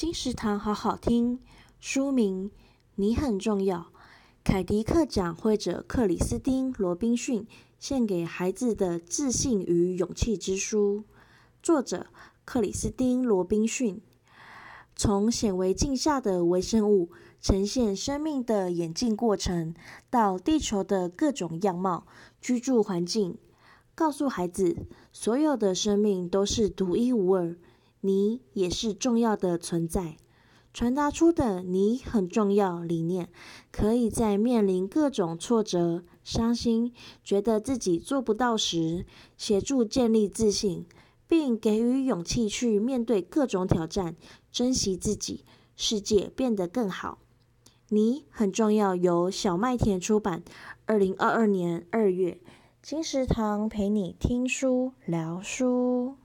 金石堂好好听，书名《你很重要》，凯迪克奖绘者克里斯汀·罗宾逊献给孩子的自信与勇气之书，作者克里斯汀·罗宾逊。从显微镜下的微生物呈现生命的演进过程，到地球的各种样貌、居住环境，告诉孩子，所有的生命都是独一无二。你也是重要的存在，传达出的“你很重要”理念，可以在面临各种挫折、伤心、觉得自己做不到时，协助建立自信，并给予勇气去面对各种挑战，珍惜自己，世界变得更好。你很重要，由小麦田出版，二零二二年二月，金石堂陪你听书聊书。